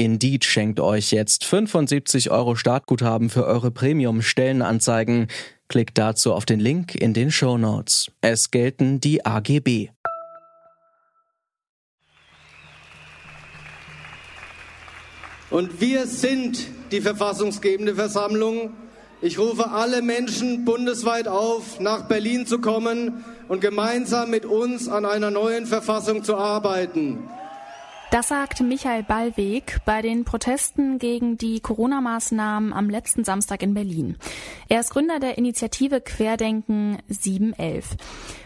Indeed schenkt euch jetzt 75 Euro Startguthaben für eure Premium-Stellenanzeigen. Klickt dazu auf den Link in den Show Notes. Es gelten die AGB. Und wir sind die verfassungsgebende Versammlung. Ich rufe alle Menschen bundesweit auf, nach Berlin zu kommen und gemeinsam mit uns an einer neuen Verfassung zu arbeiten. Das sagt Michael Ballweg bei den Protesten gegen die Corona-Maßnahmen am letzten Samstag in Berlin. Er ist Gründer der Initiative Querdenken 711.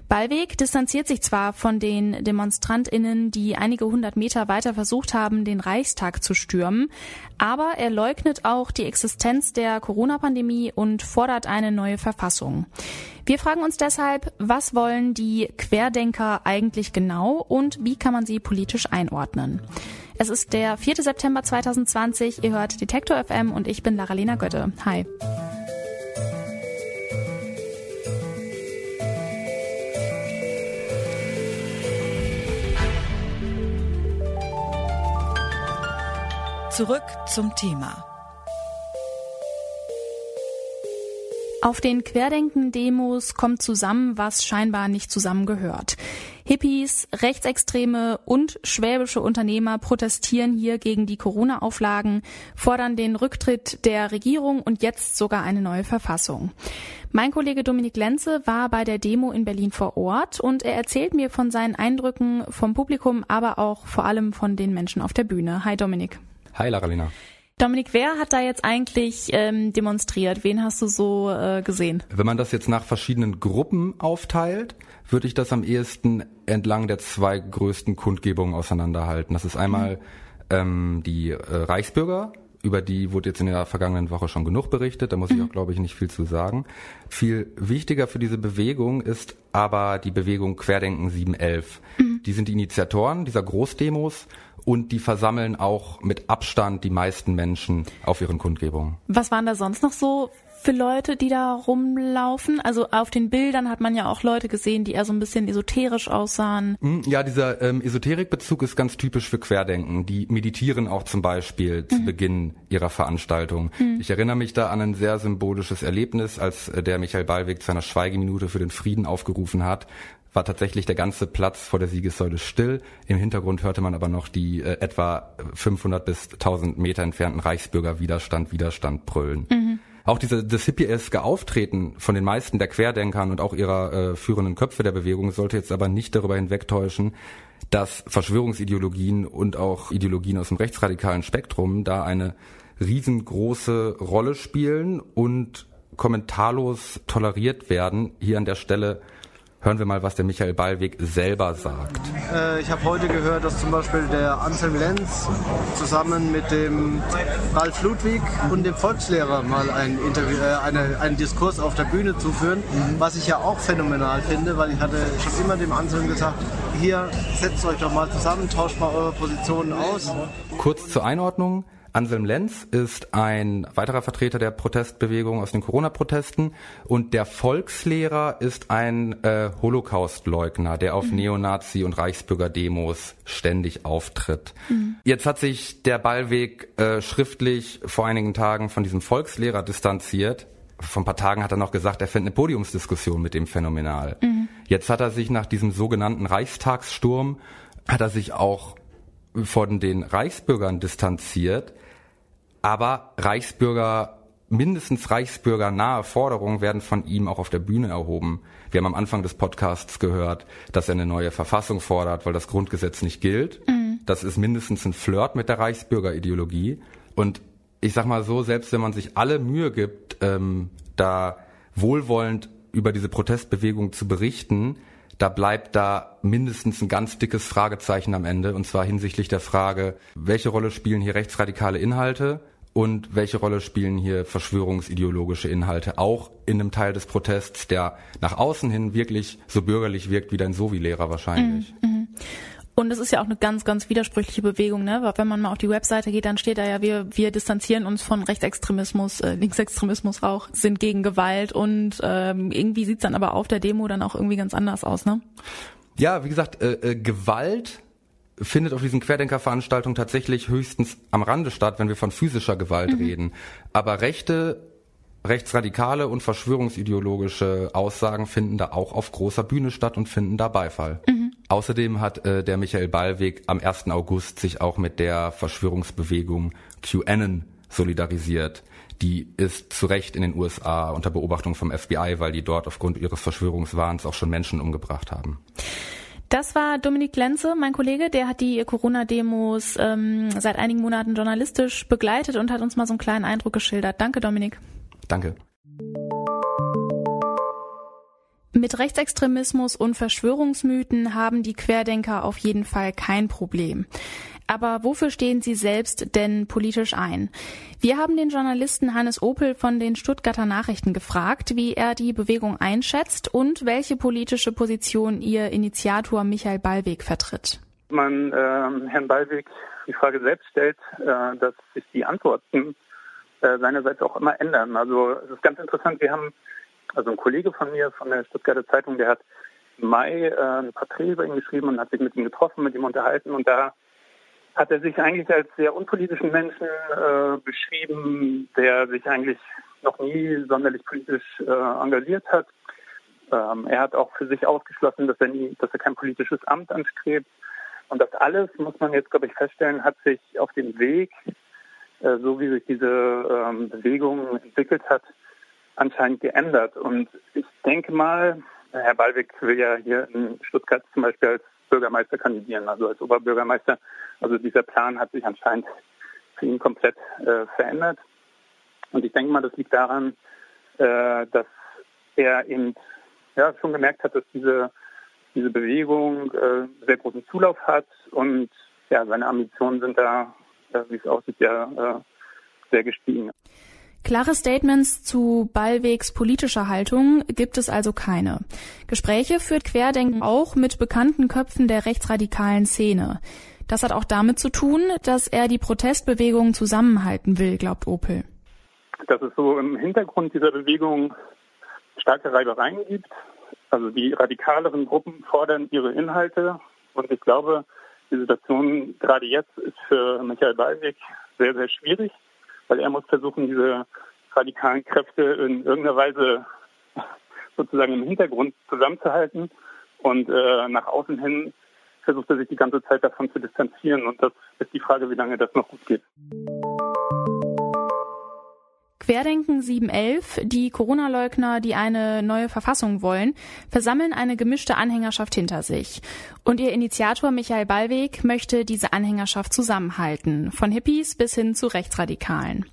Ballweg distanziert sich zwar von den DemonstrantInnen, die einige hundert Meter weiter versucht haben, den Reichstag zu stürmen, aber er leugnet auch die Existenz der Corona-Pandemie und fordert eine neue Verfassung. Wir fragen uns deshalb, was wollen die Querdenker eigentlich genau und wie kann man sie politisch einordnen? Es ist der 4. September 2020. Ihr hört Detektor FM und ich bin Lara-Lena Götte. Hi. Zurück zum Thema. Auf den Querdenken-Demos kommt zusammen, was scheinbar nicht zusammengehört. Hippies, Rechtsextreme und schwäbische Unternehmer protestieren hier gegen die Corona-Auflagen, fordern den Rücktritt der Regierung und jetzt sogar eine neue Verfassung. Mein Kollege Dominik Lenze war bei der Demo in Berlin vor Ort und er erzählt mir von seinen Eindrücken vom Publikum, aber auch vor allem von den Menschen auf der Bühne. Hi Dominik. Hi Laralina. Dominik, wer hat da jetzt eigentlich ähm, demonstriert? Wen hast du so äh, gesehen? Wenn man das jetzt nach verschiedenen Gruppen aufteilt, würde ich das am ehesten entlang der zwei größten Kundgebungen auseinanderhalten. Das ist einmal mhm. ähm, die äh, Reichsbürger, über die wurde jetzt in der vergangenen Woche schon genug berichtet, da muss ich mhm. auch, glaube ich, nicht viel zu sagen. Viel wichtiger für diese Bewegung ist aber die Bewegung Querdenken 711. Mhm. Die sind die Initiatoren dieser Großdemos und die versammeln auch mit Abstand die meisten Menschen auf ihren Kundgebungen. Was waren da sonst noch so für Leute, die da rumlaufen? Also auf den Bildern hat man ja auch Leute gesehen, die eher so ein bisschen esoterisch aussahen. Hm, ja, dieser ähm, Esoterikbezug ist ganz typisch für Querdenken. Die meditieren auch zum Beispiel mhm. zu Beginn ihrer Veranstaltung. Mhm. Ich erinnere mich da an ein sehr symbolisches Erlebnis, als äh, der Michael Ballweg zu einer Schweigeminute für den Frieden aufgerufen hat war tatsächlich der ganze Platz vor der Siegessäule still. Im Hintergrund hörte man aber noch die äh, etwa 500 bis 1000 Meter entfernten Reichsbürger Widerstand, Widerstand brüllen. Mhm. Auch diese, das hippieske Auftreten von den meisten der Querdenkern und auch ihrer äh, führenden Köpfe der Bewegung sollte jetzt aber nicht darüber hinwegtäuschen, dass Verschwörungsideologien und auch Ideologien aus dem rechtsradikalen Spektrum da eine riesengroße Rolle spielen und kommentarlos toleriert werden. Hier an der Stelle Hören wir mal, was der Michael Ballweg selber sagt. Äh, ich habe heute gehört, dass zum Beispiel der Anselm Lenz zusammen mit dem Ralf Ludwig und dem Volkslehrer mal ein Interview, äh, eine, einen Diskurs auf der Bühne zuführen, mhm. was ich ja auch phänomenal finde, weil ich hatte schon immer dem Anselm gesagt, hier setzt euch doch mal zusammen, tauscht mal eure Positionen aus. Kurz zur Einordnung. Anselm Lenz ist ein weiterer Vertreter der Protestbewegung aus den Corona-Protesten und der Volkslehrer ist ein äh, Holocaust-Leugner, der auf mhm. Neonazi- und Reichsbürger-Demos ständig auftritt. Mhm. Jetzt hat sich der Ballweg äh, schriftlich vor einigen Tagen von diesem Volkslehrer distanziert. Vor ein paar Tagen hat er noch gesagt, er fände eine Podiumsdiskussion mit dem phänomenal. Mhm. Jetzt hat er sich nach diesem sogenannten Reichstagssturm, hat er sich auch von den Reichsbürgern distanziert, aber Reichsbürger, mindestens Reichsbürger nahe Forderungen werden von ihm auch auf der Bühne erhoben. Wir haben am Anfang des Podcasts gehört, dass er eine neue Verfassung fordert, weil das Grundgesetz nicht gilt. Mhm. Das ist mindestens ein Flirt mit der Reichsbürgerideologie. Und ich sag mal so, selbst wenn man sich alle Mühe gibt, ähm, da wohlwollend über diese Protestbewegung zu berichten, da bleibt da mindestens ein ganz dickes Fragezeichen am Ende, und zwar hinsichtlich der Frage, welche Rolle spielen hier rechtsradikale Inhalte und welche Rolle spielen hier verschwörungsideologische Inhalte auch in einem Teil des Protests, der nach außen hin wirklich so bürgerlich wirkt wie dein Sovi-Lehrer wahrscheinlich. Mhm, mhm. Und es ist ja auch eine ganz, ganz widersprüchliche Bewegung, ne? Weil wenn man mal auf die Webseite geht, dann steht da ja, wir, wir distanzieren uns von Rechtsextremismus, äh, Linksextremismus auch, sind gegen Gewalt und ähm, irgendwie sieht's dann aber auf der Demo dann auch irgendwie ganz anders aus, ne? Ja, wie gesagt, äh, äh, Gewalt findet auf diesen Querdenkerveranstaltungen tatsächlich höchstens am Rande statt, wenn wir von physischer Gewalt mhm. reden. Aber rechte, rechtsradikale und verschwörungsideologische Aussagen finden da auch auf großer Bühne statt und finden da Beifall. Mhm. Außerdem hat äh, der Michael Ballweg am 1. August sich auch mit der Verschwörungsbewegung QAnon solidarisiert. Die ist zu Recht in den USA unter Beobachtung vom FBI, weil die dort aufgrund ihres Verschwörungswahns auch schon Menschen umgebracht haben. Das war Dominik Lenze, mein Kollege, der hat die Corona-Demos ähm, seit einigen Monaten journalistisch begleitet und hat uns mal so einen kleinen Eindruck geschildert. Danke, Dominik. Danke. Mit Rechtsextremismus und Verschwörungsmythen haben die Querdenker auf jeden Fall kein Problem. Aber wofür stehen Sie selbst denn politisch ein? Wir haben den Journalisten Hannes Opel von den Stuttgarter Nachrichten gefragt, wie er die Bewegung einschätzt und welche politische Position ihr Initiator Michael Ballweg vertritt. Man äh, Herrn Ballweg die Frage selbst stellt, äh, dass sich die Antworten äh, seinerseits auch immer ändern. Also es ist ganz interessant, wir haben also ein Kollege von mir von der Stuttgarter Zeitung, der hat im Mai äh, ein Porträt über ihn geschrieben und hat sich mit ihm getroffen, mit ihm unterhalten und da hat er sich eigentlich als sehr unpolitischen Menschen äh, beschrieben, der sich eigentlich noch nie sonderlich politisch äh, engagiert hat. Ähm, er hat auch für sich ausgeschlossen, dass er nie, dass er kein politisches Amt anstrebt. Und das alles, muss man jetzt, glaube ich, feststellen, hat sich auf dem Weg, äh, so wie sich diese ähm, Bewegung entwickelt hat, anscheinend geändert. Und ich denke mal, Herr Ballweg will ja hier in Stuttgart zum Beispiel als Bürgermeister kandidieren, also als Oberbürgermeister. Also dieser Plan hat sich anscheinend für ihn komplett äh, verändert. Und ich denke mal, das liegt daran, äh, dass er eben ja, schon gemerkt hat, dass diese, diese Bewegung äh, sehr großen Zulauf hat und ja, seine Ambitionen sind da, äh, wie es aussieht, ja äh, sehr gestiegen. Klare Statements zu Ballwegs politischer Haltung gibt es also keine. Gespräche führt Querdenken auch mit bekannten Köpfen der rechtsradikalen Szene. Das hat auch damit zu tun, dass er die Protestbewegung zusammenhalten will, glaubt Opel. Dass es so im Hintergrund dieser Bewegung starke Reibereien gibt. Also die radikaleren Gruppen fordern ihre Inhalte. Und ich glaube, die Situation gerade jetzt ist für Michael Ballweg sehr, sehr schwierig weil er muss versuchen, diese radikalen Kräfte in irgendeiner Weise sozusagen im Hintergrund zusammenzuhalten und äh, nach außen hin versucht er sich die ganze Zeit davon zu distanzieren und das ist die Frage, wie lange das noch gut geht. Querdenken 711, die Corona-Leugner, die eine neue Verfassung wollen, versammeln eine gemischte Anhängerschaft hinter sich. Und ihr Initiator Michael Ballweg möchte diese Anhängerschaft zusammenhalten, von Hippies bis hin zu Rechtsradikalen.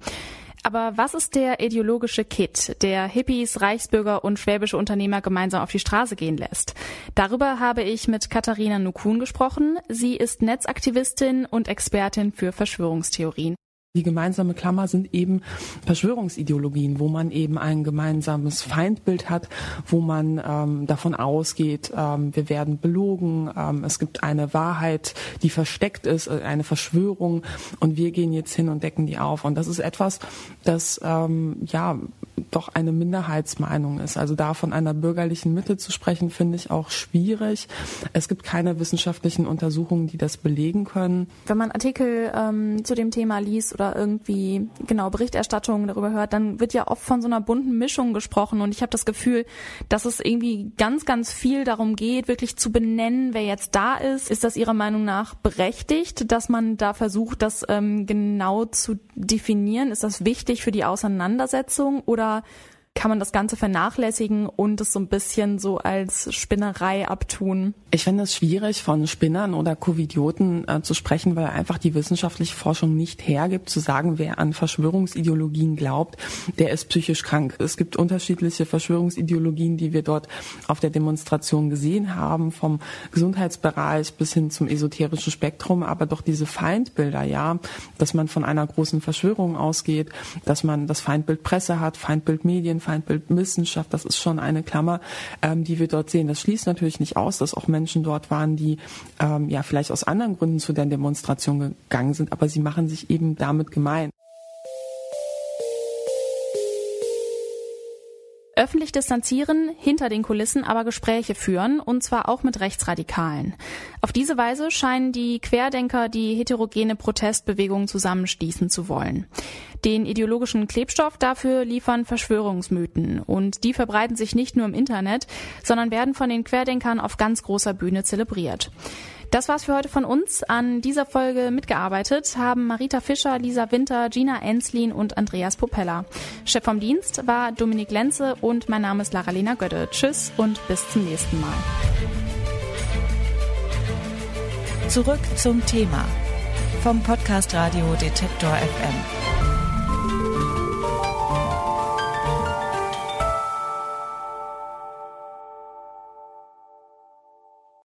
Aber was ist der ideologische Kit, der Hippies, Reichsbürger und schwäbische Unternehmer gemeinsam auf die Straße gehen lässt? Darüber habe ich mit Katharina Nukun gesprochen. Sie ist Netzaktivistin und Expertin für Verschwörungstheorien. Die gemeinsame Klammer sind eben Verschwörungsideologien, wo man eben ein gemeinsames Feindbild hat, wo man ähm, davon ausgeht, ähm, wir werden belogen, ähm, es gibt eine Wahrheit, die versteckt ist, äh, eine Verschwörung und wir gehen jetzt hin und decken die auf. Und das ist etwas, das ähm, ja doch eine Minderheitsmeinung ist. Also da von einer bürgerlichen Mitte zu sprechen, finde ich auch schwierig. Es gibt keine wissenschaftlichen Untersuchungen, die das belegen können. Wenn man Artikel ähm, zu dem Thema liest oder irgendwie genau Berichterstattungen darüber hört, dann wird ja oft von so einer bunten Mischung gesprochen und ich habe das Gefühl, dass es irgendwie ganz, ganz viel darum geht, wirklich zu benennen, wer jetzt da ist. Ist das Ihrer Meinung nach berechtigt, dass man da versucht, das ähm, genau zu definieren? Ist das wichtig für die Auseinandersetzung oder oder kann man das Ganze vernachlässigen und es so ein bisschen so als Spinnerei abtun? Ich finde es schwierig, von Spinnern oder Covidioten äh, zu sprechen, weil einfach die wissenschaftliche Forschung nicht hergibt, zu sagen, wer an Verschwörungsideologien glaubt, der ist psychisch krank. Es gibt unterschiedliche Verschwörungsideologien, die wir dort auf der Demonstration gesehen haben, vom Gesundheitsbereich bis hin zum esoterischen Spektrum, aber doch diese Feindbilder, ja, dass man von einer großen Verschwörung ausgeht, dass man das Feindbild Presse hat, Feindbild Medien, Feindbild Wissenschaft, das ist schon eine Klammer, ähm, die wir dort sehen. Das schließt natürlich nicht aus, dass auch Menschen dort waren, die ähm, ja vielleicht aus anderen Gründen zu der Demonstration gegangen sind, aber sie machen sich eben damit gemein. Öffentlich distanzieren, hinter den Kulissen aber Gespräche führen, und zwar auch mit Rechtsradikalen. Auf diese Weise scheinen die Querdenker die heterogene Protestbewegung zusammenschließen zu wollen. Den ideologischen Klebstoff dafür liefern Verschwörungsmythen, und die verbreiten sich nicht nur im Internet, sondern werden von den Querdenkern auf ganz großer Bühne zelebriert. Das war's für heute von uns. An dieser Folge mitgearbeitet haben Marita Fischer, Lisa Winter, Gina Enslin und Andreas Popella. Chef vom Dienst war Dominik Lenze und mein Name ist Lara-Lena Götte. Tschüss und bis zum nächsten Mal. Zurück zum Thema vom Podcast Radio Detektor FM.